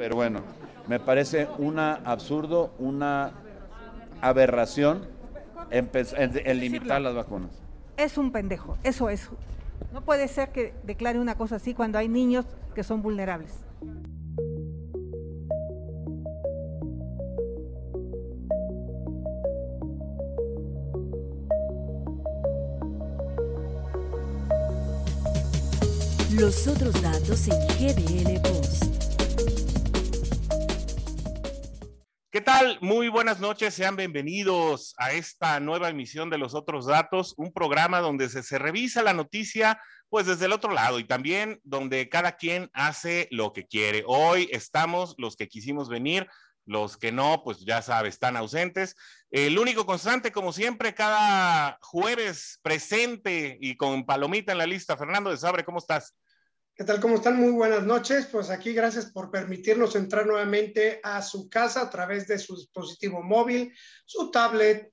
Pero bueno, me parece una absurdo, una aberración en, limitar las vacunas. Es un pendejo, eso es. No puede ser que declare una cosa así cuando hay niños que son vulnerables. Los otros datos en GDL Post. Tal? Muy buenas noches, sean bienvenidos a esta nueva emisión de Los Otros Datos, un programa donde se, se, revisa la noticia pues desde el otro lado y también donde cada quien hace lo que quiere. Hoy estamos los que quisimos venir, los que no, pues ya sabe, están ausentes. El único constante, como siempre, cada jueves presente y con palomita en la lista. Fernando de Sabre, ¿cómo estás? ¿Qué tal? ¿Cómo están? Muy buenas noches. Pues aquí gracias por permitirnos entrar nuevamente a su casa a través de su dispositivo móvil, su tablet,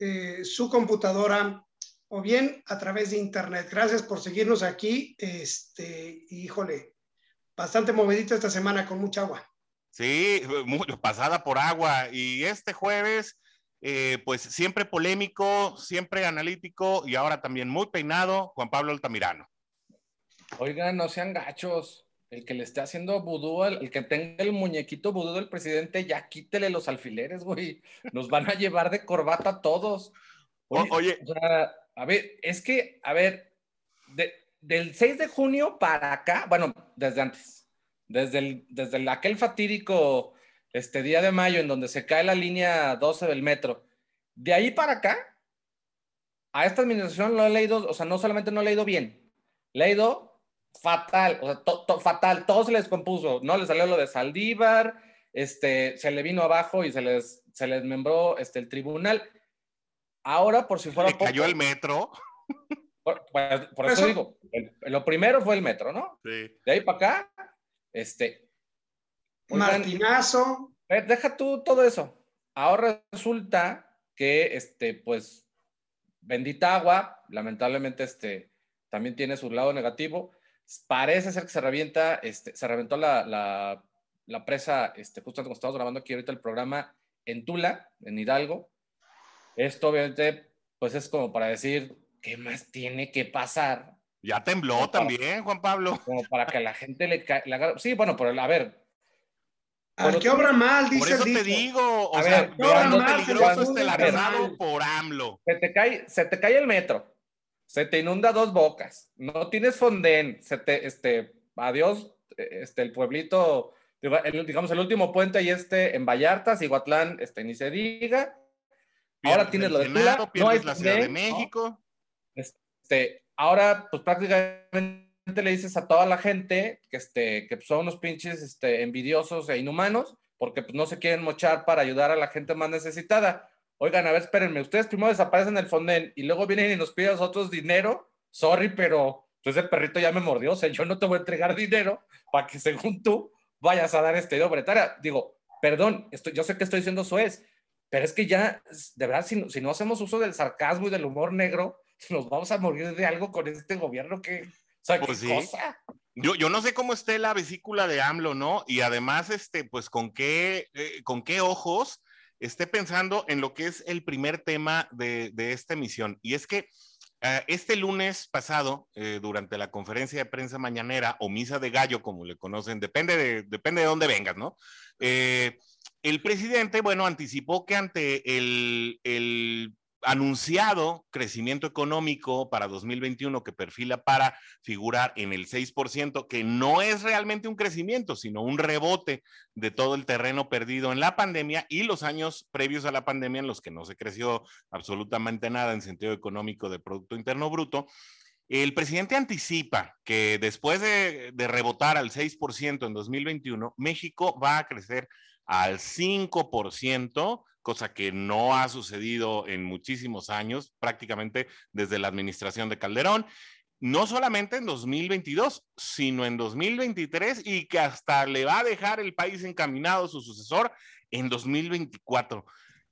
eh, su computadora o bien a través de internet. Gracias por seguirnos aquí. Este, híjole, bastante movidito esta semana con mucha agua. Sí, muy, pasada por agua. Y este jueves, eh, pues siempre polémico, siempre analítico y ahora también muy peinado, Juan Pablo Altamirano. Oigan, no sean gachos. El que le esté haciendo vudú, el, que tenga el muñequito vudú del presidente, ya quítele los alfileres, güey. Nos van a llevar de corbata todos. Oye, a ver, es que, a ver, del 6 de junio para acá, bueno, desde antes, desde, el, desde aquel fatídico este día de mayo en donde se cae la línea 12 del metro, de ahí para acá, a esta administración lo he leído, o sea, no solamente no he leído bien, le he leído fatal, o sea, fatal, todo se les compuso, ¿no? Le salió lo de Saldívar, este, se le vino abajo y se les, se les membró este, el tribunal. Ahora, por si fuera. ¿Le cayó el metro? Por, por, eso, digo, lo primero fue el metro, ¿no? Sí. De ahí para acá, este. Martinazo. Deja tú todo eso. Ahora resulta que, este, pues, bendita agua, lamentablemente, este, también tiene su lado negativo Parece ser que se revienta, este, se reventó la, la, la presa, este, justo cuando estamos grabando aquí ahorita el programa en Tula, en Hidalgo. Esto obviamente, pues es como para decir, ¿qué más tiene que pasar? Ya tembló también, Juan Pablo. Como para que la gente le caiga. Sí, bueno, pero a ver. Al que obra mal, dice Por eso te digo, o a sea, ver, cuando peligroso este por AMLO. Se te, cae, se te cae el metro se te inunda dos bocas, no tienes fondén, se te, este, adiós, este, el pueblito, digamos, el último puente y este en Vallarta, Iguatlán, este, ni se diga. ahora tienes lo de Tula, no la Ciudad de México. Este, ahora, pues prácticamente le dices a toda la gente que, este, que son unos pinches este, envidiosos e inhumanos, porque pues, no se quieren mochar para ayudar a la gente más necesitada oigan, a ver, espérenme, ustedes primero desaparecen el Fonden y luego vienen y nos piden a nosotros dinero, sorry, pero pues ese perrito ya me mordió, o sea, yo no te voy a entregar dinero para que según tú vayas a dar este obretaria. Digo, perdón, yo sé que estoy diciendo es, pero es que ya, de verdad, si, si, no hacemos uso del sarcasmo y del humor negro, nos vamos a morir de algo con este gobierno que, o sea, pues ¿qué cosa? Yo, yo, no sé cómo esté la vesícula de AMLO, ¿no? Y además, este, pues, con qué, eh, con qué ojos esté pensando en lo que es el primer tema de, esta emisión. Y es que eh, este lunes pasado, eh, durante la conferencia de prensa mañanera o misa de gallo, como le conocen, depende de, depende de dónde vengas, ¿no? Eh, el presidente, bueno, anticipó que ante el anunciado crecimiento económico para 2021 que perfila para figurar en el 6%, que no es realmente un crecimiento, sino un rebote de todo el terreno perdido en la pandemia y los años previos a la pandemia en los que no se creció absolutamente nada en sentido económico de Producto Interno Bruto. El presidente anticipa que después de, de rebotar al 6% en 2021, México va a crecer al 5% cosa que no ha sucedido en muchísimos años, prácticamente desde la administración de Calderón, no solamente en 2022, sino en 2023 y que hasta le va a dejar el país encaminado su sucesor en 2024.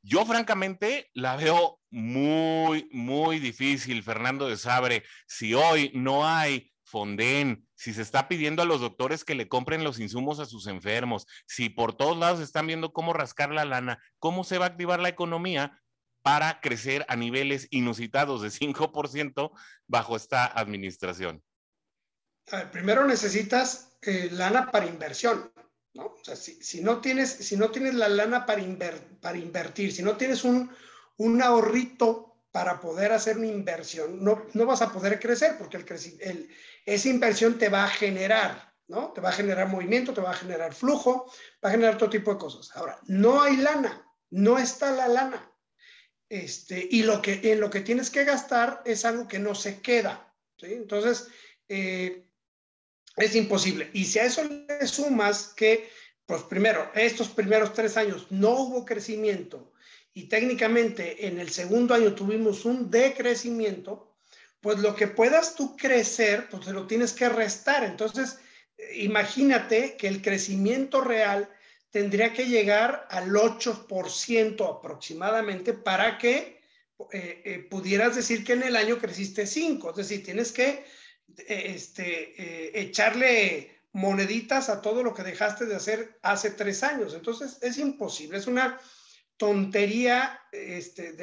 Yo francamente la veo muy, muy difícil, Fernando de Sabre. Si hoy no hay Fonden, si se está pidiendo a los doctores que le compren los insumos a sus enfermos, si por todos lados están viendo cómo rascar la lana, cómo se va a activar la economía para crecer a niveles inusitados de 5% bajo esta administración. primero necesitas eh, lana para inversión, ¿no? O sea, si, no, tienes, si no tienes la lana para, para invertir, si no tienes un, un ahorrito para poder hacer una inversión, no, no vas a poder crecer porque el, el, esa inversión te va a generar, ¿no? Te va a generar movimiento, te va a generar flujo, va a generar todo tipo de cosas. Ahora, no hay lana, no está la lana. Este, y lo que, en lo que tienes que gastar es algo que no se queda. Entonces, eh, es imposible. Y si a eso le sumas que, pues primero, estos primeros tres años no hubo crecimiento, y técnicamente en el segundo año tuvimos un decrecimiento, pues lo que puedas tú crecer, pues se lo tienes que restar. Entonces, imagínate que el crecimiento real tendría que llegar al 8% aproximadamente para que eh, eh, pudieras decir que en el año creciste 5. Es decir, tienes que eh, este, echarle moneditas a todo lo que dejaste de hacer hace tres años. Entonces, es imposible. Es una tontería, este,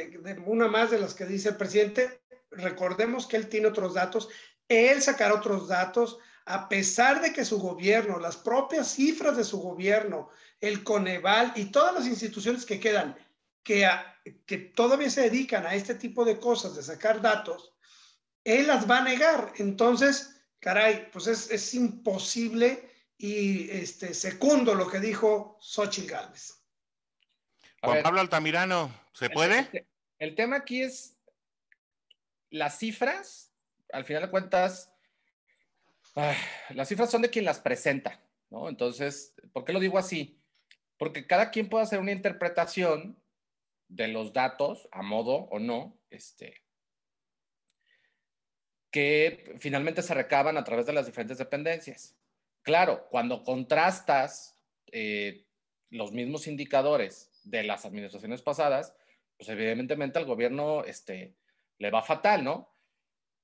una más de las que dice el presidente. Recordemos que él tiene otros datos, él sacará otros datos, a pesar de que su gobierno, las propias cifras de su gobierno, el Coneval y todas las instituciones que quedan, que, que todavía se dedican a este tipo de cosas, de sacar datos, él las va a negar. Entonces, caray, pues es, es imposible y este, secundo lo que dijo Xochitl Gálvez. Juan Pablo Altamirano, ¿se puede? El, tema aquí es las cifras, al final de cuentas, las cifras son de quien las presenta, ¿no? Entonces, ¿por qué lo digo así? Porque cada quien puede hacer una interpretación de los datos, a modo o no, este, que finalmente se recaban a través de las diferentes dependencias. Claro, cuando contrastas eh, los mismos indicadores de las administraciones pasadas, pues evidentemente al gobierno este, le va fatal, ¿no?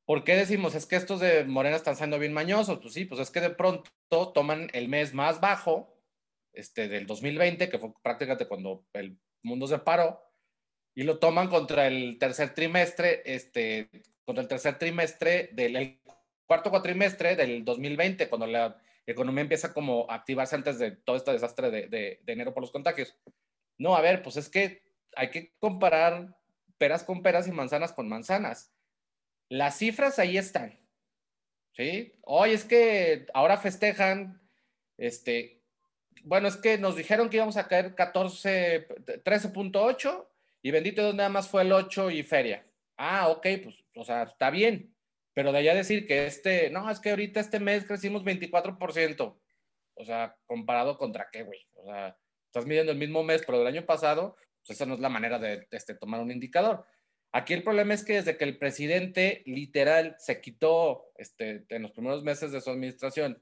¿Por qué decimos es que estos de Morena están siendo bien mañosos? Pues sí, pues es que de pronto toman el mes más bajo este, del 2020, que fue prácticamente cuando el mundo se paró, y lo toman contra el tercer trimestre, este, contra el tercer trimestre del cuarto cuatrimestre del 2020, cuando la economía empieza como a activarse antes de todo este desastre de, de enero por los contagios. No, a ver, pues es que hay que comparar peras con peras y manzanas con manzanas. Las cifras ahí están. ¿Sí? Hoy es que ahora festejan, este, bueno, es que nos dijeron que íbamos a caer 14, 13.8 y bendito Dios nada más fue el 8 y feria. Ah, ok, pues, o sea, está bien. Pero de allá decir que este, no, es que ahorita este mes crecimos 24%. O sea, comparado contra qué, güey. O sea, estás midiendo el mismo mes, pero del año pasado, pues esa no es la manera de este, tomar un indicador. Aquí el problema es que desde que el presidente literal se quitó este, en los primeros meses de su administración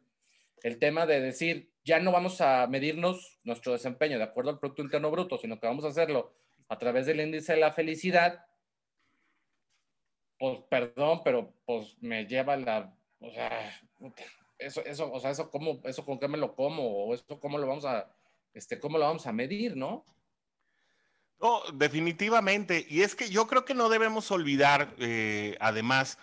el tema de decir, ya no vamos a medirnos nuestro desempeño de acuerdo al Producto Interno Bruto, sino que vamos a hacerlo a través del índice de la felicidad, pues perdón, pero pues me lleva la, o sea, eso, eso, o sea, eso, ¿cómo, eso con qué me lo como, o eso cómo lo vamos a, este, ¿cómo lo vamos a medir, no? No, definitivamente. Y es que yo creo que no debemos olvidar, eh, además,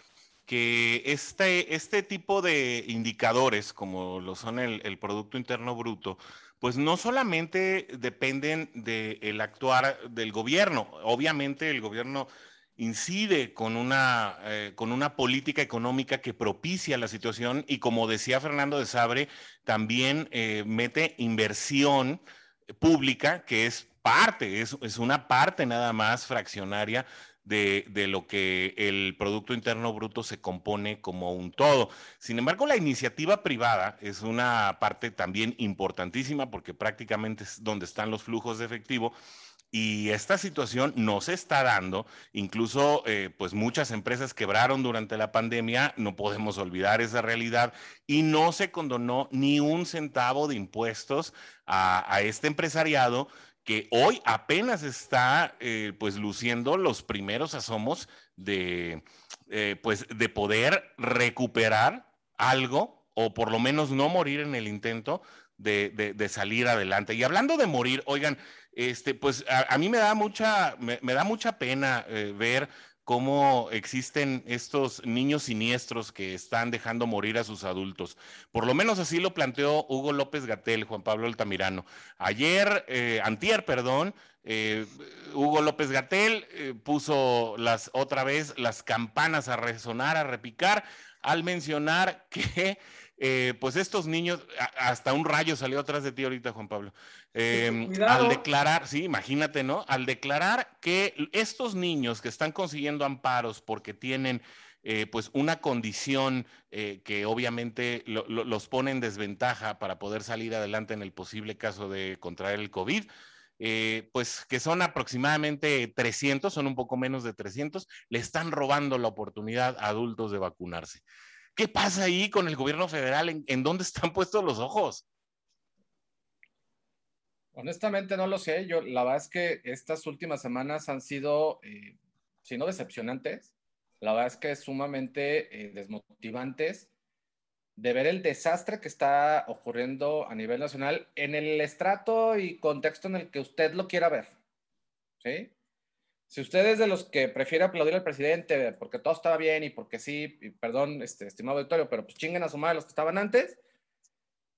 que este, este tipo de indicadores, como lo son el, Producto Interno Bruto, pues no solamente dependen del actuar del gobierno. Obviamente el gobierno incide con una, eh, con una política económica que propicia la situación y como decía Fernando de Sabre, también eh, mete inversión pública que es parte, es, es una parte nada más fraccionaria de, de, lo que el Producto Interno Bruto se compone como un todo. Sin embargo, la iniciativa privada es una parte también importantísima porque prácticamente es donde están los flujos de efectivo y esta situación no se está dando, incluso eh, pues muchas empresas quebraron durante la pandemia, no podemos olvidar esa realidad, y no se condonó ni un centavo de impuestos a, este empresariado que hoy apenas está eh, pues luciendo los primeros asomos de, eh, pues, de poder recuperar algo, o por lo menos no morir en el intento de, salir adelante. Y hablando de morir, oigan, este, pues a, mí me da mucha, me, da mucha pena eh, ver cómo existen estos niños siniestros que están dejando morir a sus adultos. Por lo menos así lo planteó Hugo López Gatel, Juan Pablo Altamirano. Ayer, eh, antier, perdón, eh, Hugo López Gatel eh, puso las, otra vez las campanas a resonar, a repicar, al mencionar que eh, pues estos niños, hasta un rayo salió atrás de ti ahorita, Juan Pablo. Em, al declarar, sí, imagínate, ¿no? Al declarar que estos niños que están consiguiendo amparos porque tienen eh, pues una condición eh, que obviamente los pone en desventaja para poder salir adelante en el posible caso de contraer el COVID, pues que son aproximadamente 300, son un poco menos de 300, le están robando la oportunidad a adultos de vacunarse. ¿Qué pasa ahí con el gobierno federal? ¿En, dónde están puestos los ojos? Honestamente no lo sé. Yo la verdad es que estas últimas semanas han sido, eh, si no decepcionantes, la verdad es que sumamente eh, desmotivantes de ver el desastre que está ocurriendo a nivel nacional en el estrato y contexto en el que usted lo quiera ver. ¿Sí? Si usted es de los que prefiere aplaudir al presidente porque todo estaba bien y porque sí, y perdón, este, estimado auditorio, pero pues chinguen a su madre los que estaban antes,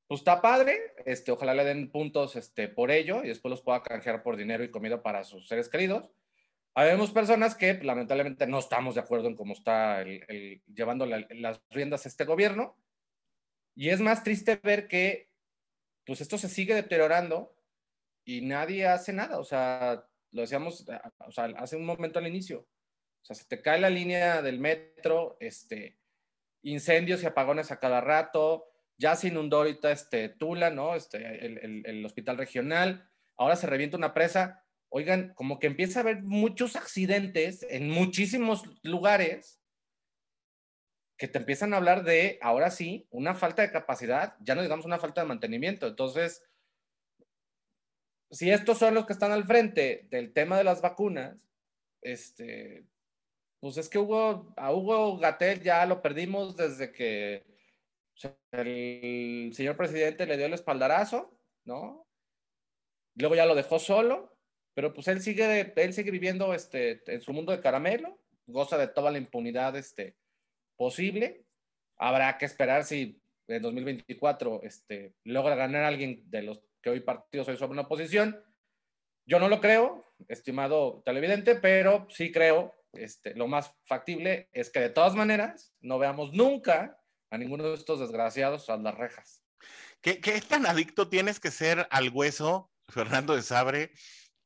pues está padre, este, ojalá le den puntos este, por ello y después los pueda canjear por dinero y comida para sus seres queridos. Habemos personas que lamentablemente no estamos de acuerdo en cómo está el, llevando las riendas este gobierno y es más triste ver que pues esto se sigue deteriorando y nadie hace nada, o sea, lo decíamos hace un momento al inicio. O sea, se te cae la línea del metro, este, incendios y apagones a cada rato, ya se inundó ahorita este, Tula, ¿no? Este, el, el, hospital regional, ahora se revienta una presa. Oigan, como que empieza a haber muchos accidentes en muchísimos lugares que te empiezan a hablar de, ahora sí, una falta de capacidad, ya no digamos una falta de mantenimiento. Entonces, si estos son los que están al frente del tema de las vacunas, este, pues es que Hugo, a Hugo Gatel ya lo perdimos desde que el señor presidente le dio el espaldarazo, ¿no? Luego ya lo dejó solo, pero pues él sigue, él sigue viviendo este, en su mundo de caramelo, goza de toda la impunidad este, posible. Habrá que esperar si en 2024 este, logra ganar alguien de los que hoy partido soy sobre una oposición. Yo no lo creo, estimado televidente, pero sí creo, este, lo más factible es que de todas maneras no veamos nunca a ninguno de estos desgraciados a las rejas. ¿Qué, ¿Qué, tan adicto tienes que ser al hueso, Fernando de Sabre,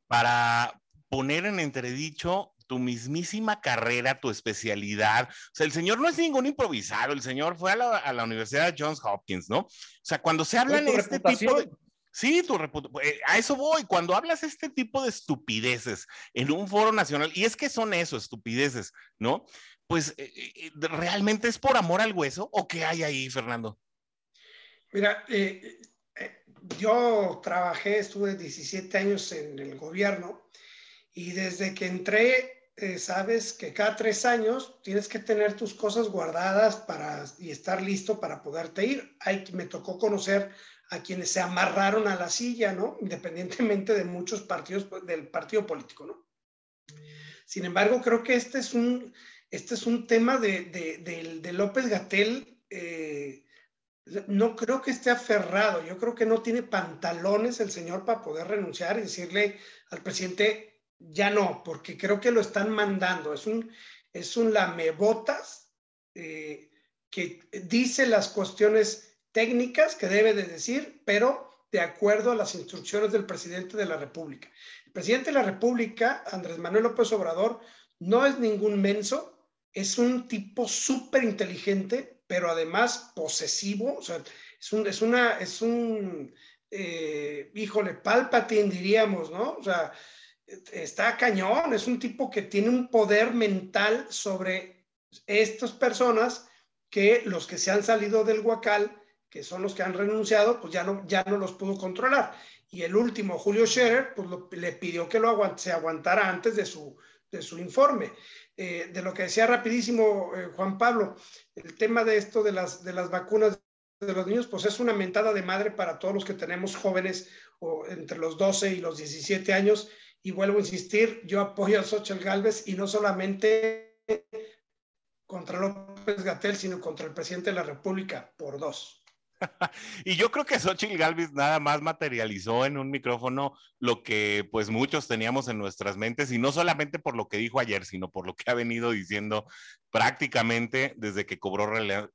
para poner en entredicho tu mismísima carrera, tu especialidad. O sea, el señor no es ningún improvisado, el señor fue a la, a la Universidad de Johns Hopkins, ¿no? O sea, cuando se habla en este tipo de... Sí, tu eh, a eso voy. Cuando hablas este tipo de estupideces en un foro nacional, y es que son eso, estupideces, ¿no? Pues eh, eh, realmente es por amor al hueso o qué hay ahí, Fernando? Mira, yo trabajé, estuve 17 años en el gobierno y desde que entré, sabes que cada tres años tienes que tener tus cosas guardadas para, y estar listo para poderte ir. Ahí me tocó conocer a quienes se amarraron a la silla, ¿no? Independientemente de muchos partidos pues, del partido político, ¿no? Sin embargo, creo que este es un, este es un tema de, de, López Gatel. Eh, no creo que esté aferrado, yo creo que no tiene pantalones el señor para poder renunciar y decirle al presidente, ya no, porque creo que lo están mandando. Es un, es un lamebotas eh, que dice las cuestiones técnicas que debe de decir, pero de acuerdo a las instrucciones del presidente de la República. El presidente de la República, Andrés Manuel López Obrador, no es ningún menso, es un tipo súper inteligente, pero además posesivo, o sea, es un, una, es un, eh, híjole, palpatín diríamos, ¿no? O sea, está cañón, es un tipo que tiene un poder mental sobre estas personas que los que se han salido del Huacal que son los que han renunciado, pues ya no, ya no los pudo controlar. Y el último, Julio Scherer, pues le pidió que lo se aguantara antes de su, de su informe. Eh, de lo que decía rapidísimo eh, Juan Pablo, el tema de esto de las, de las vacunas de los niños, pues es una mentada de madre para todos los que tenemos jóvenes o entre los 12 y los 17 años. Y vuelvo a insistir, yo apoyo a Xochitl Galvez y no solamente contra López Gatel, sino contra el presidente de la República, por dos. y yo creo que Xochitl Galvez nada más materializó en un micrófono lo que pues muchos teníamos en nuestras mentes y no solamente por lo que dijo ayer, sino por lo que ha venido diciendo prácticamente desde que cobró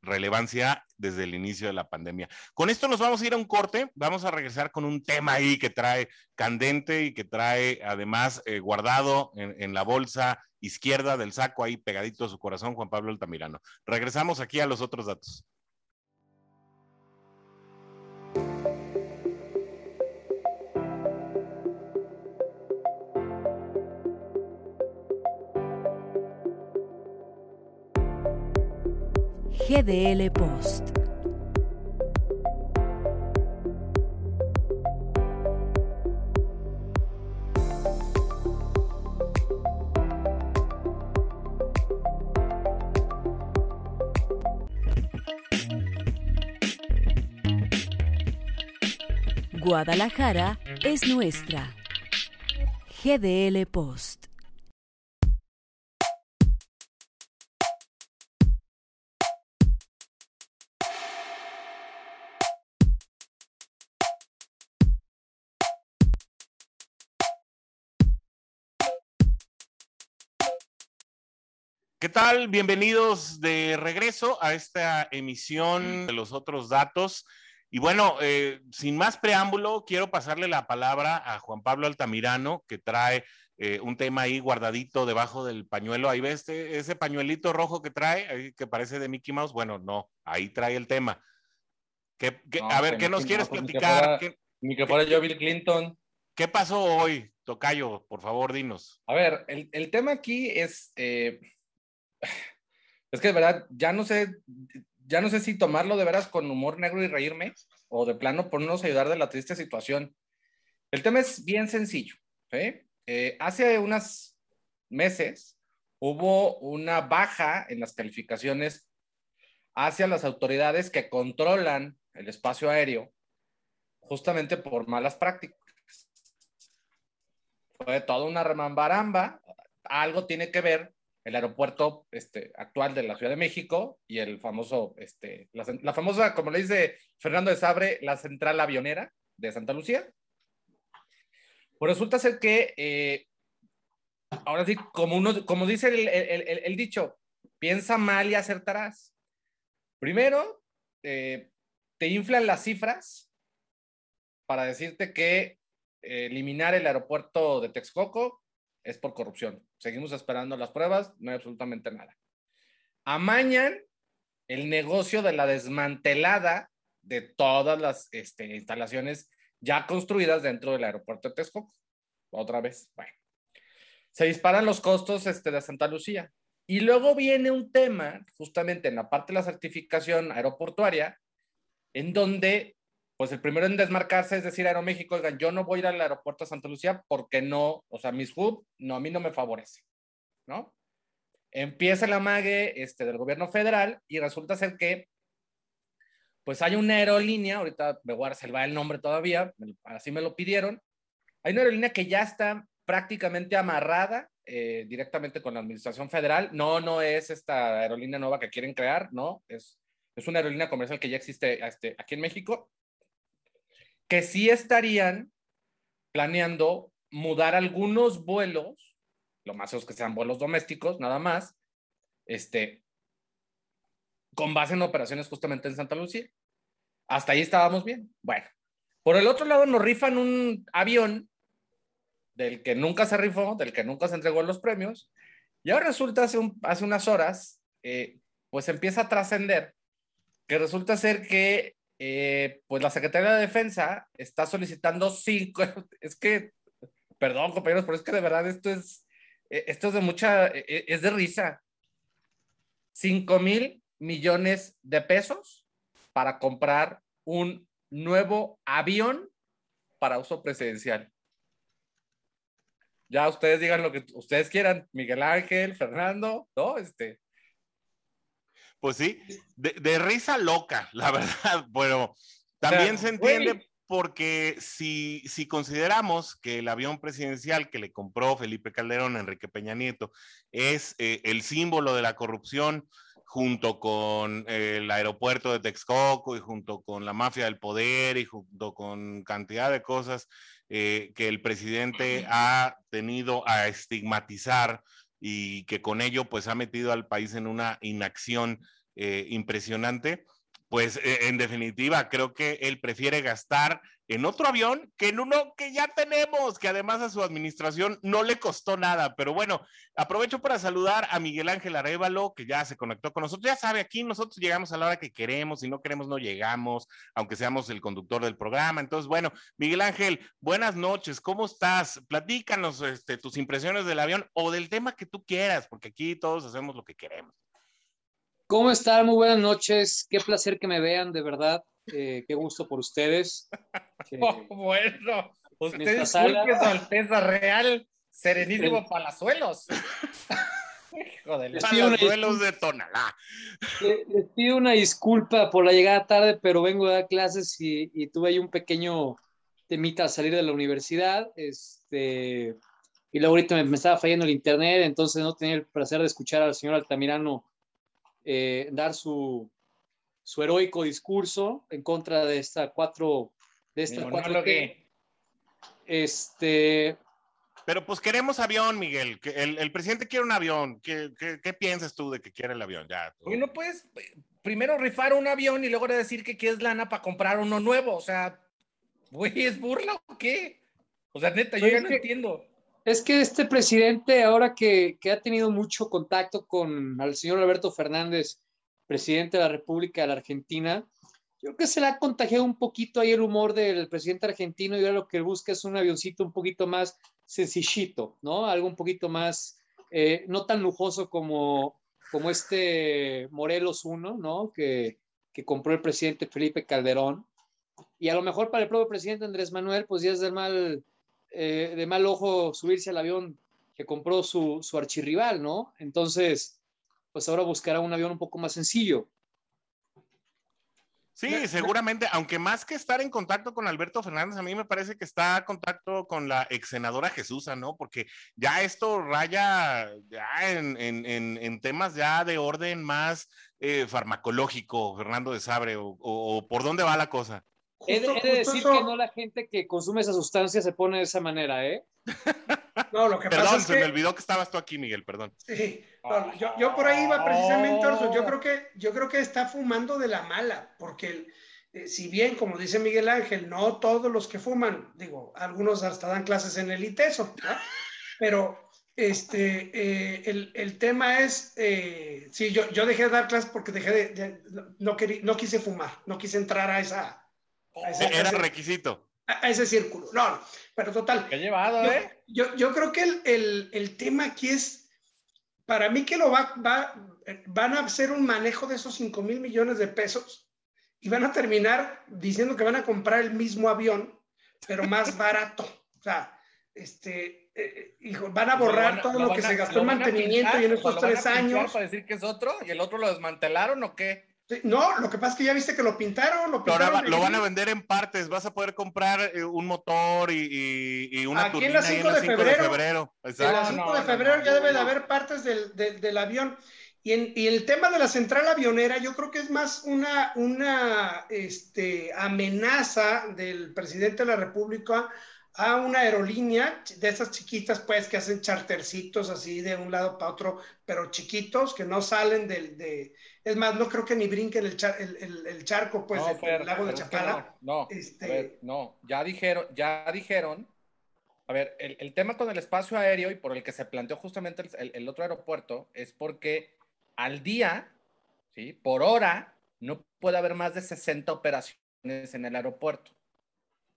relevancia desde el inicio de la pandemia. Con esto nos vamos a ir a un corte, vamos a regresar con un tema ahí que trae candente y que trae además eh, guardado en, en la bolsa izquierda del saco ahí pegadito a su corazón, Juan Pablo Altamirano. Regresamos aquí a los otros datos. GDL Post. Guadalajara es nuestra. GDL Post. ¿Qué tal? Bienvenidos de regreso a esta emisión de los otros datos. Y bueno, eh, sin más preámbulo, quiero pasarle la palabra a Juan Pablo Altamirano, que trae eh, un tema ahí guardadito debajo del pañuelo. Ahí ves este, ese pañuelito rojo que trae, que parece de Mickey Mouse. Bueno, no, ahí trae el tema. a ver, ¿qué nos quieres platicar? Ni que fuera yo Bill Clinton. ¿Qué pasó hoy, Tocayo? Por favor, dinos. A ver, el, tema aquí es... Eh, es que de verdad, ya no sé, ya no sé si tomarlo de veras con humor negro y reírme o de plano ponernos a ayudar de la triste situación. El tema es bien sencillo. Eh, hace unos meses hubo una baja en las calificaciones hacia las autoridades que controlan el espacio aéreo justamente por malas prácticas. Fue toda una remambaramba, algo tiene que ver el aeropuerto este, actual de la Ciudad de México y el famoso, este, la, famosa, como le dice Fernando de Sabre, la central avionera de Santa Lucía. Pues resulta ser que, eh, ahora sí, como, uno, como dice el, el, el, dicho, piensa mal y acertarás. Primero, eh, te inflan las cifras para decirte que eh, eliminar el aeropuerto de Texcoco es por corrupción. Seguimos esperando las pruebas, no hay absolutamente nada. Amañan el negocio de la desmantelada de todas las este, instalaciones ya construidas dentro del aeropuerto de Texcoco. Otra vez, bueno. Se disparan los costos este, de Santa Lucía. Y luego viene un tema, justamente en la parte de la certificación aeroportuaria, en donde pues el primero en desmarcarse es decir, Aeroméxico, oigan, yo no voy a ir al aeropuerto de Santa Lucía porque no, o sea, mis hub, no, a mí no me favorece, ¿no? Empieza la mague este, del gobierno federal y resulta ser que, pues hay una aerolínea, ahorita me voy a reservar el nombre todavía, así me lo pidieron, hay una aerolínea que ya está prácticamente amarrada eh, directamente con la administración federal, no, no es esta aerolínea nueva que quieren crear, no, es, es una aerolínea comercial que ya existe este, aquí en México que sí estarían planeando mudar algunos vuelos, lo más es que sean vuelos domésticos, nada más, este, con base en operaciones justamente en Santa Lucía. Hasta ahí estábamos bien. Bueno, por el otro lado nos rifan un avión del que nunca se rifó, del que nunca se entregó los premios, y ahora resulta hace, unas horas, eh, pues empieza a trascender que resulta ser que eh, pues la Secretaría de Defensa está solicitando cinco, es que, perdón compañeros, pero es que de verdad esto es, eh, esto es de mucha, eh, es de risa. Cinco mil millones de pesos para comprar un nuevo avión para uso presidencial. Ya ustedes digan lo que ustedes quieran, Miguel Ángel, Fernando, ¿no? Este. Pues sí, de, de risa loca, la verdad, pero también O sea, se entiende güey. porque si, si consideramos que el avión presidencial que le compró Felipe Calderón a Enrique Peña Nieto es eh, el símbolo de la corrupción junto con eh, el aeropuerto de Texcoco y junto con la mafia del poder y junto con cantidad de cosas eh, que el presidente ha tenido a estigmatizar y que con ello pues ha metido al país en una inacción eh, impresionante, pues eh, en definitiva creo que él prefiere gastar en otro avión que en uno que ya tenemos, que además a su administración no le costó nada. Pero bueno, aprovecho para saludar a Miguel Ángel Arevalo, que ya se conectó con nosotros. Ya sabe, aquí nosotros llegamos a la hora que queremos, si no queremos no llegamos, aunque seamos el conductor del programa. Entonces, bueno, Miguel Ángel, buenas noches, ¿cómo estás? Platícanos este, tus impresiones del avión o del tema que tú quieras, porque aquí todos hacemos lo que queremos. ¿Cómo están? Muy buenas noches. Qué placer que me vean, de verdad. Eh, qué gusto por ustedes. Oh, bueno, usted salga- su Alteza Real, Serenísimo Palazuelos. Hijo de Palazuelos de Tonalá. Les pido una disculpa por la llegada tarde, pero vengo a dar clases y, y tuve ahí un pequeño temita al salir de la universidad. Este, y luego ahorita me, me estaba fallando el internet, entonces no tenía el placer de escuchar al señor Altamirano eh, dar su, su heroico discurso en contra de esta cuatro de Mi esta monólogo. 4T. Este, Pero pues queremos avión, Miguel. que el, el presidente quiere un avión. ¿Qué, qué, qué piensas tú de que quiere el avión? Ya. tú. Oye, no puedes eh, primero rifar un avión y luego decir que quieres lana para comprar uno nuevo. O sea, güey, ¿es burla o qué? O sea, neta, yo Pues ya no que- entiendo. Es que este presidente, ahora que, que ha tenido mucho contacto con el señor Alberto Fernández, presidente de la República de la Argentina, yo creo que se le ha contagiado un poquito ahí el humor del presidente argentino y ahora lo que busca es un avioncito un poquito más sencillito, ¿no? Algo un poquito más, eh, no tan lujoso como, como este Morelos 1, ¿no? Que, que compró el presidente Felipe Calderón. Y a lo mejor para el propio presidente Andrés Manuel, pues ya es del mal, eh, de mal ojo subirse al avión que compró su, su archirrival, ¿no? Entonces, pues ahora buscará un avión un poco más sencillo. Sí, seguramente, aunque más que estar en contacto con Alberto Fernández, a mí me parece que está en contacto con la ex senadora Jesusa, ¿no? Porque ya esto raya ya en, en- en- en temas ya de orden más eh, farmacológico, Fernando de Sabre, o, o- o por dónde va la cosa. He de, Justo- he de decir eso- que no la gente que consume esa sustancia se pone de esa manera, ¿eh? No, lo que pasa Perdón, es se que... me olvidó que estabas tú aquí, Miguel, perdón. Sí, no, yo, yo por ahí iba precisamente, Orson. Yo creo que, yo creo que está fumando de la mala, porque eh, si bien, como dice Miguel Ángel, no todos los que fuman, digo, algunos hasta dan clases en el ITESO, ¿no? pero este, eh, el, el tema es, eh, sí, yo, yo dejé de dar clases porque dejé de, de- no, querí- no quise fumar, no quise entrar a, esa, Era ese- requisito. a- ese círculo. No, no, pero total, Qué llevado, yo, ¿eh? yo- yo creo que el, el- el tema aquí es, para mí que lo va, va- van a hacer un manejo de esos 5 mil millones de pesos y van a terminar diciendo que van a comprar el mismo avión, pero más barato. O sea, este, eh, hijo, van a borrar van a- todo lo, que van a- se gastó en mantenimiento pintar, y en estos lo tres años. Para decir que es otro y el otro lo desmantelaron o qué? Sí, No, lo que pasa es que ya viste que lo pintaron, lo Pero ahora pintaron. va- de lo van a vender en partes, vas a poder comprar eh, un motor y, y- y una Aquí en la ahí 5 de 5 febrero. En la No, 5 no, de febrero no, ya no, debe de haber partes del, del- del avión. Y, en- y el tema de la central avionera, yo creo que es más una, una este, amenaza del presidente de la República a una aerolínea de esas chiquitas, pues, que hacen chartercitos así de un lado para otro, pero chiquitos, que no salen del... De, es más, no creo que ni brinquen el, char- el, el- el charco, pues, no, del- Fer, del lago de Chapala. No, no, Este- ver, no, ya dijeron, ya dijeron. A ver, el, tema con el espacio aéreo y por el que se planteó justamente el otro aeropuerto es porque al día, ¿sí? Por hora, no puede haber más de 60 operaciones en el aeropuerto.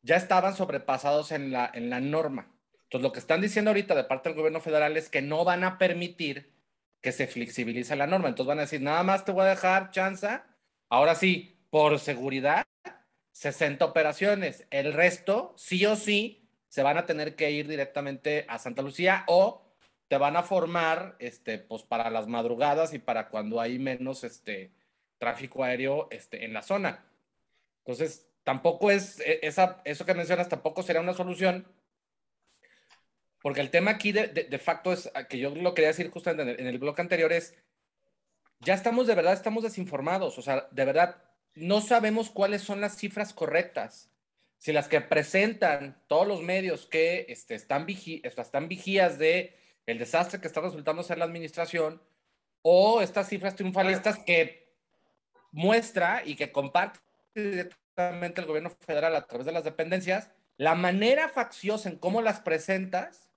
Ya estaban sobrepasados en la, en la norma. Entonces, lo que están diciendo ahorita de parte del gobierno federal es que no van a permitir que se flexibilice la norma. Entonces van a decir, nada más te voy a dejar chanza. Ahora sí, por seguridad, 60 operaciones. El resto, sí o sí, se van a tener que ir directamente a Santa Lucía o te van a formar este, pues, para las madrugadas y para cuando hay menos este, tráfico aéreo este, en la zona. Entonces, tampoco es, e, eso que mencionas tampoco sería una solución, porque el tema aquí de, de, facto es, que yo lo quería decir justo en el, en el bloque anterior, es, ya estamos de verdad, estamos desinformados, o sea, de verdad, no sabemos cuáles son las cifras correctas. Si las que presentan todos los medios que este, están, están vigías de el desastre que está resultando ser la administración, o estas cifras triunfalistas que muestra y que comparte directamente el gobierno federal a través de las dependencias, la manera facciosa en cómo las presentas.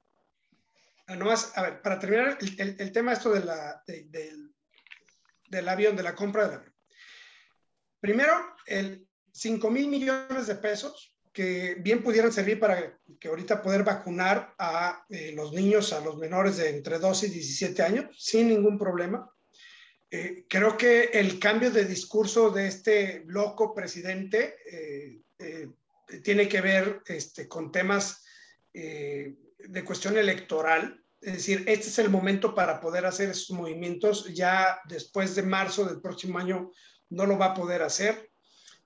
Ah, a ver, para terminar el, el, tema esto de la, del, del avión, de la compra del avión. Primero, el 5 mil millones de pesos que bien pudieran servir para que ahorita poder vacunar a eh, los niños, a los menores de entre 12 y 17 años, sin ningún problema. Eh, creo que el cambio de discurso de este loco presidente eh, tiene que ver este, con temas de cuestión electoral. Es decir, este es el momento para poder hacer esos movimientos. Ya después de marzo del próximo año no lo va a poder hacer.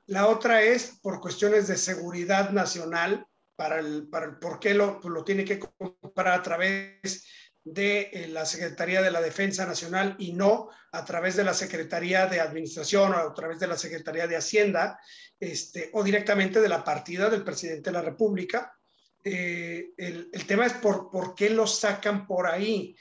La otra es por cuestiones de seguridad nacional, para el, para el por qué lo, pues lo tiene que comprar a través de eh, la Secretaría de la Defensa Nacional y no a través de la Secretaría de Administración o a través de la Secretaría de Hacienda este, o directamente de la partida del presidente de la República. Eh, el, tema es por, por qué lo sacan por ahí.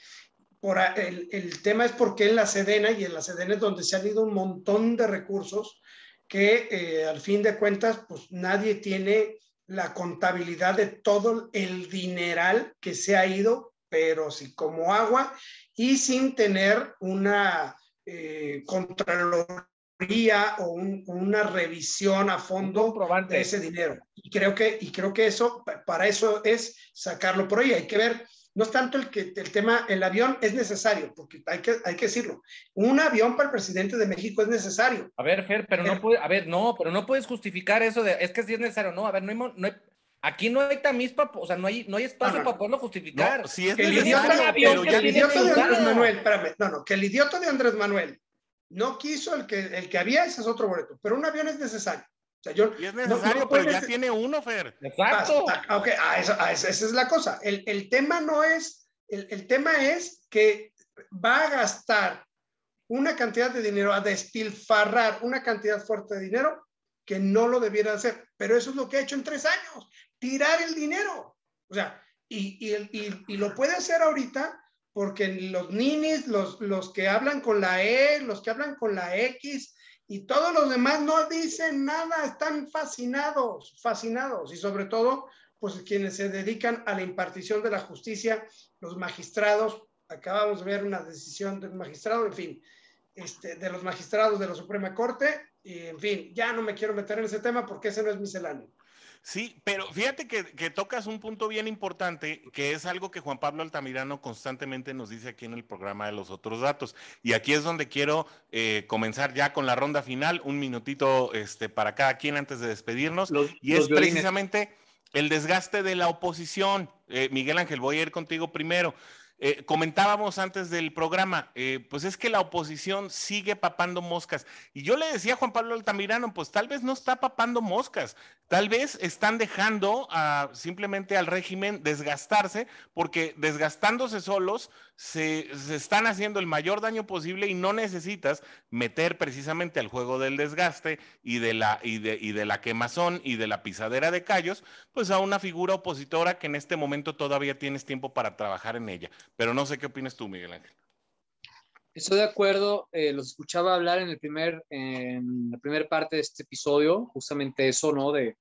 Por, el, el, tema es por qué en la Sedena y en la Sedena es donde se han ido un montón de recursos que eh, al fin de cuentas, pues nadie tiene la contabilidad de todo el dineral que se ha ido, pero sí como agua y sin tener una eh, contraloría o una revisión a fondo de ese dinero. Y creo que, y creo que eso, para eso es sacarlo por ahí. Hay que ver no es tanto el que el tema, el avión es necesario, porque hay que, hay que decirlo. Un avión para el presidente de México es necesario. A ver, Fer, pero no puede, a ver, no, pero no puedes justificar eso de, es que sí es necesario, no, a ver, no hay, no hay Aquí no hay tamispa, o sea, no hay, no hay espacio para poderlo justificar. No, si es el idiota, el idiota de Andrés Manuel, espérame, no, no, que el idiota de Andrés Manuel no quiso el que, el que había, ese es otro boleto, pero un avión es necesario. O sea, yo, y es necesario, no, pero ya tiene uno, Fer. Exacto. Ah, ok, ah, eso, ah, esa, es la cosa. El, el tema no es, el, el, tema es que va a gastar una cantidad de dinero, a despilfarrar una cantidad fuerte de dinero que no lo debiera hacer. Pero eso es lo que ha hecho en tres años, tirar el dinero. O sea, y, y, y, lo puede hacer ahorita porque los ninis, los, los que hablan con la E, los que hablan con la X, y todos los demás no dicen nada, están fascinados, fascinados, y sobre todo, pues quienes se dedican a la impartición de la justicia, los magistrados, acabamos de ver una decisión del magistrado, en fin, este, de los magistrados de la Suprema Corte, y en fin, ya no me quiero meter en ese tema porque ese no es misceláneo. Sí, pero fíjate que, que, tocas un punto bien importante, que es algo que Juan Pablo Altamirano constantemente nos dice aquí en el programa de los otros datos. Y aquí es donde quiero eh, comenzar ya con la ronda final, un minutito este, para cada quien antes de despedirnos. Los, y los es violines. precisamente el desgaste de la oposición. Eh, Miguel Ángel, voy a ir contigo primero. Eh, comentábamos antes del programa, eh, pues es que la oposición sigue papando moscas. Y yo le decía a Juan Pablo Altamirano, pues tal vez no está papando moscas, tal vez están dejando a, simplemente al régimen desgastarse, porque desgastándose solos se, están haciendo el mayor daño posible y no necesitas meter precisamente al juego del desgaste y de la, y de, y de la quemazón y de la pisadera de callos, pues a una figura opositora que en este momento todavía tienes tiempo para trabajar en ella. Pero no sé qué opinas tú, Miguel Ángel. Estoy de acuerdo, eh, los escuchaba hablar en, el primer, en la primera parte de este episodio, justamente eso, ¿no? De,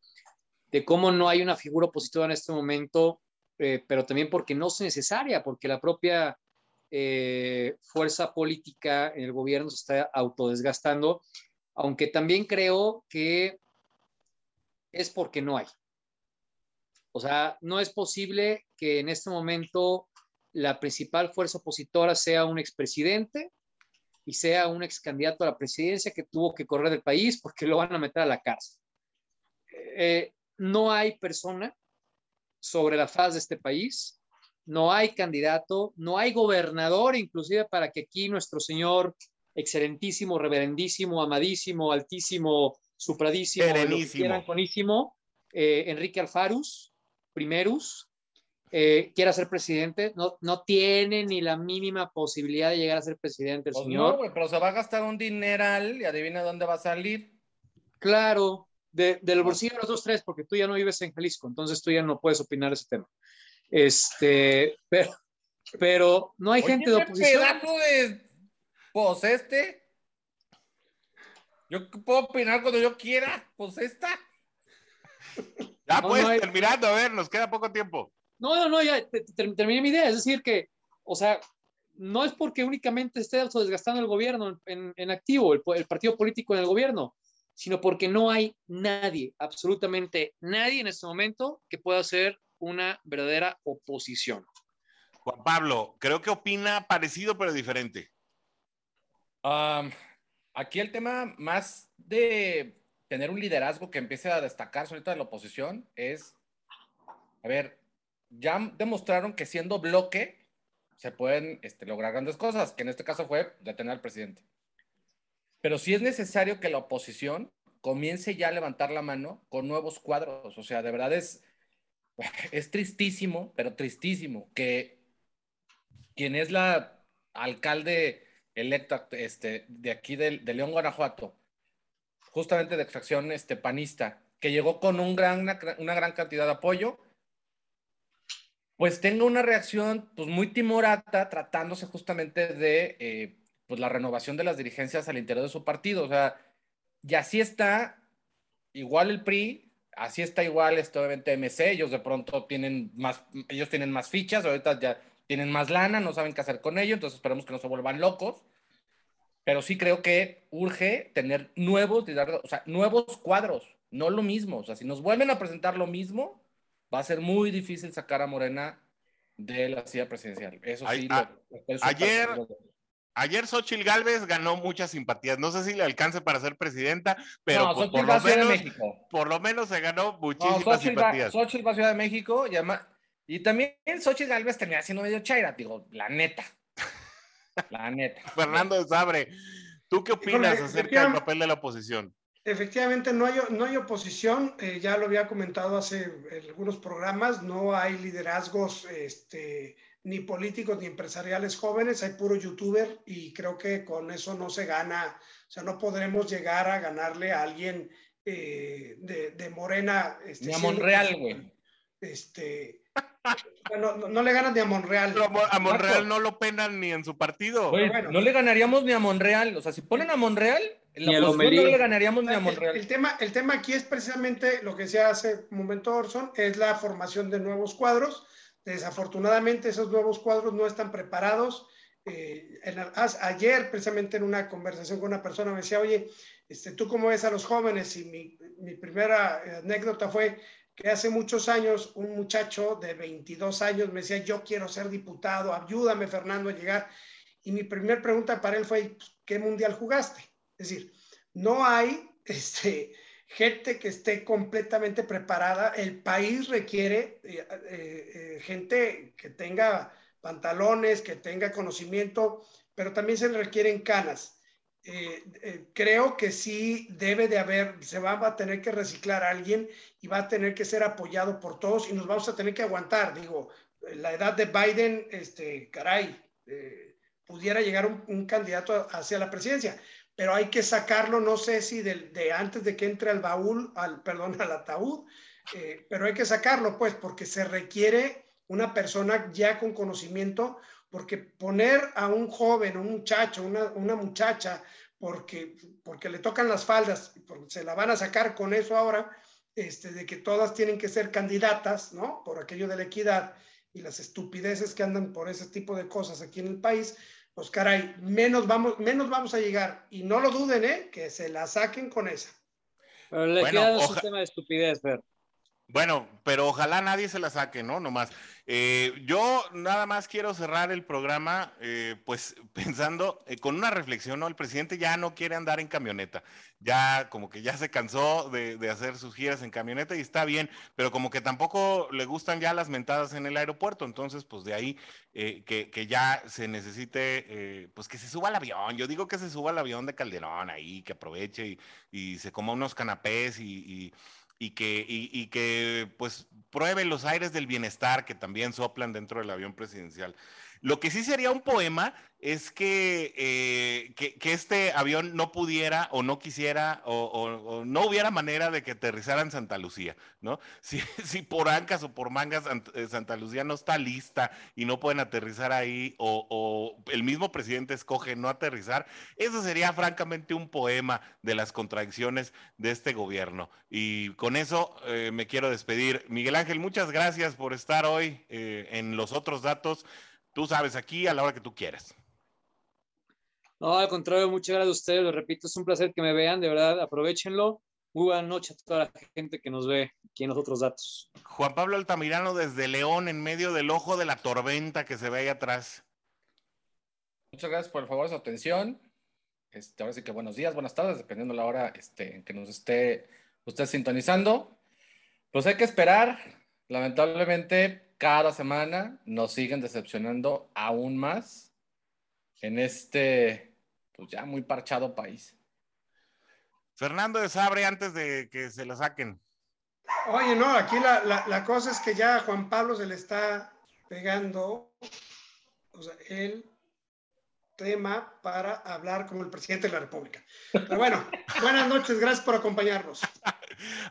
de cómo no hay una figura opositora en este momento, eh, pero también porque no es necesaria, porque la propia eh, fuerza política en el gobierno se está autodesgastando, aunque también creo que es porque no hay. O sea, no es posible que en este momento la principal fuerza opositora sea un expresidente y sea un ex candidato a la presidencia que tuvo que correr del país porque lo van a meter a la cárcel. Eh, no hay persona sobre la faz de este país. No hay candidato, no hay gobernador, inclusive para que aquí nuestro señor excelentísimo, reverendísimo, amadísimo, altísimo, supradísimo, lo que Serenísimo. quieran, conísimo, eh, Enrique Alfarus, primerus, eh, quiera ser presidente, no, no tiene ni la mínima posibilidad de llegar a ser presidente el Pues señor. no, pero se va a gastar un dineral y adivina dónde va a salir. Claro, de- del bolsillo de los dos tres, porque tú ya no vives en Jalisco, entonces tú ya no puedes opinar ese tema. Este, pero, pero no hay Oye, gente de oposición. pedazo de pues este. Yo puedo opinar cuando yo quiera, pues esta. Ya No, pues, no hay- terminando, a ver, nos queda poco tiempo. No, no, no, ya te- te- terminé mi idea. Es decir, que, o sea, no es porque únicamente esté desgastando el gobierno en, en activo, el, el partido político en el gobierno, sino porque no hay nadie, absolutamente nadie en este momento que pueda hacer una verdadera oposición. Juan Pablo, creo que opina parecido pero diferente. Aquí el tema más de tener un liderazgo que empiece a destacarse ahorita de la oposición es, a ver, ya demostraron que siendo bloque se pueden este, lograr grandes cosas, que en este caso fue detener al presidente. Pero sí es necesario que la oposición comience ya a levantar la mano con nuevos cuadros. O sea, de verdad es, es tristísimo, pero tristísimo, que quien es la alcalde electa este, de aquí de, León, Guanajuato, justamente de extracción este, panista, que llegó con una gran cantidad de apoyo, pues tenga una reacción pues, muy timorata tratándose justamente de eh, pues, la renovación de las dirigencias al interior de su partido. O sea, y así está igual el PRI, así está igual este, obviamente MC, ellos de pronto tienen más, ellos tienen más fichas, ahorita ya tienen más lana, no saben qué hacer con ello, entonces esperemos que no se vuelvan locos. Pero sí creo que urge tener nuevos, o sea, nuevos cuadros, no lo mismo. O sea, si nos vuelven a presentar lo mismo, va a ser muy difícil sacar a Morena de la silla presidencial. Eso sí. A- lo- súper ayer- Ayer Xochitl Gálvez ganó muchas simpatías. No sé si le alcance para ser presidenta, pero no, pues, Xochitl por, va lo menos, México. por lo menos se ganó No, muchísimas Xochitl va, simpatías. Xochitl va a Ciudad de México y además- y también Xochitl Galvez termina siendo medio chaira, digo, la neta. La neta. Fernando de Sabre, ¿tú qué Híjole, opinas acerca del papel de la oposición? Efectivamente, no hay, no hay oposición, eh, ya lo había comentado hace algunos programas, no hay liderazgos este, ni políticos ni empresariales jóvenes, hay puro youtuber y creo que con eso no se gana, o sea, no podremos llegar a ganarle a alguien eh, de, de Morena. Este, Ni a Monreal, güey. Este, no, no, no le ganan ni a Monreal. Pero a Mo- a Monreal no lo penan ni en su partido. Bueno. no le ganaríamos ni a Monreal. O sea, si ponen a Monreal, en Ni la no le ganaríamos ni a El, Monreal. el tema, el tema aquí es precisamente lo que decía hace un momento Orson, es la formación de nuevos cuadros. Desafortunadamente esos nuevos cuadros no están preparados. Eh, ayer precisamente en una conversación con una persona me decía, oye, este, ¿tú cómo ves a los jóvenes? Y mi, primera eh, anécdota fue que hace muchos años un muchacho de 22 años me decía, yo quiero ser diputado, ayúdame Fernando a llegar. Y mi primera pregunta para él fue, ¿qué mundial jugaste? Es decir, no hay este, gente que esté completamente preparada. El país requiere eh, eh, eh, gente que tenga pantalones, que tenga conocimiento, pero también se le requieren canas. Eh, eh, creo que sí debe de haber, se va a tener que reciclar a alguien y va a tener que ser apoyado por todos y nos vamos a tener que aguantar. Digo, la edad de Biden, este, caray, eh, pudiera llegar un, un candidato hacia la presidencia pero hay que sacarlo, no sé si de, de antes de que entre al baúl, al, perdón, al ataúd, eh, pero hay que sacarlo, pues, porque se requiere una persona ya con conocimiento, porque poner a un joven, un muchacho, una, una muchacha, porque, porque le tocan las faldas, porque se la van a sacar con eso ahora, este, de que todas tienen que ser candidatas, ¿no? Por aquello de la equidad y las estupideces que andan por ese tipo de cosas aquí en el país, pues caray, menos vamos, menos vamos a llegar. Y no lo duden, ¿eh? Que se la saquen con esa. Pero la Bueno, oja- un tema de estupidez, Fer. Bueno, pero ojalá nadie se la saque, ¿no? Nomás. Eh, yo nada más quiero cerrar el programa, eh, pues pensando eh, con una reflexión, ¿no? El presidente ya no quiere andar en camioneta, ya como que ya se cansó de, hacer sus giras en camioneta y está bien, pero como que tampoco le gustan ya las mentadas en el aeropuerto, entonces pues de ahí que, que, ya se necesite, pues que se suba al avión, yo digo que se suba al avión de Calderón ahí, que aproveche y, se coma unos canapés y y que, y, que pues pruebe los aires del bienestar que también soplan dentro del avión presidencial. Lo que sí sería un poema es que, eh, que, este avión no pudiera o no quisiera o, no hubiera manera de que aterrizara en Santa Lucía, ¿no? Si, por ancas o por mangas eh, Santa Lucía no está lista y no pueden aterrizar ahí o, o, el mismo presidente escoge no aterrizar, eso sería francamente un poema de las contradicciones de este gobierno. Y con eso eh, me quiero despedir. Miguel Ángel, muchas gracias por estar hoy en los otros datos. Tú sabes, aquí a la hora que tú quieras. No, al contrario, muchas gracias a ustedes. Lo repito, es un placer que me vean, de verdad, aprovechenlo. Muy buena noche a toda la gente que nos ve aquí en los otros datos. Juan Pablo Altamirano desde León, en medio del ojo de la tormenta que se ve ahí atrás. Muchas gracias por el favor, su atención. Este, ahora sí que buenos días, buenas tardes, dependiendo de la hora este, en que nos esté usted sintonizando. Pues hay que esperar. Lamentablemente, cada semana nos siguen decepcionando aún más en este, pues ya muy parchado país. Fernando de Sabre, antes de que se lo saquen. Oye, no, aquí la, cosa es que ya a Juan Pablo se le está pegando, o sea, el tema para hablar con el presidente de la República. Pero bueno, buenas noches, gracias por acompañarnos.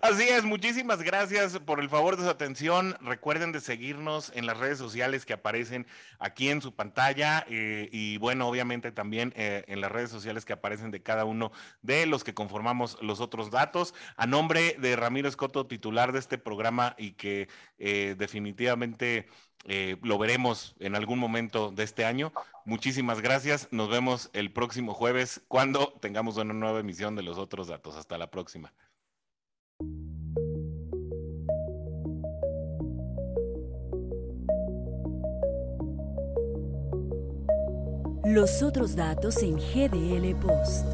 Así es, muchísimas gracias por el favor de su atención. Recuerden de seguirnos en las redes sociales que aparecen aquí en su pantalla eh, y bueno, obviamente también eh, en las redes sociales que aparecen de cada uno de los que conformamos los otros datos. A nombre de Ramiro Escoto, titular de este programa y que eh, definitivamente lo veremos en algún momento de este año. Muchísimas gracias. Nos vemos el próximo jueves cuando tengamos una nueva emisión de los otros datos. Hasta la próxima. Los otros datos en GDL Post.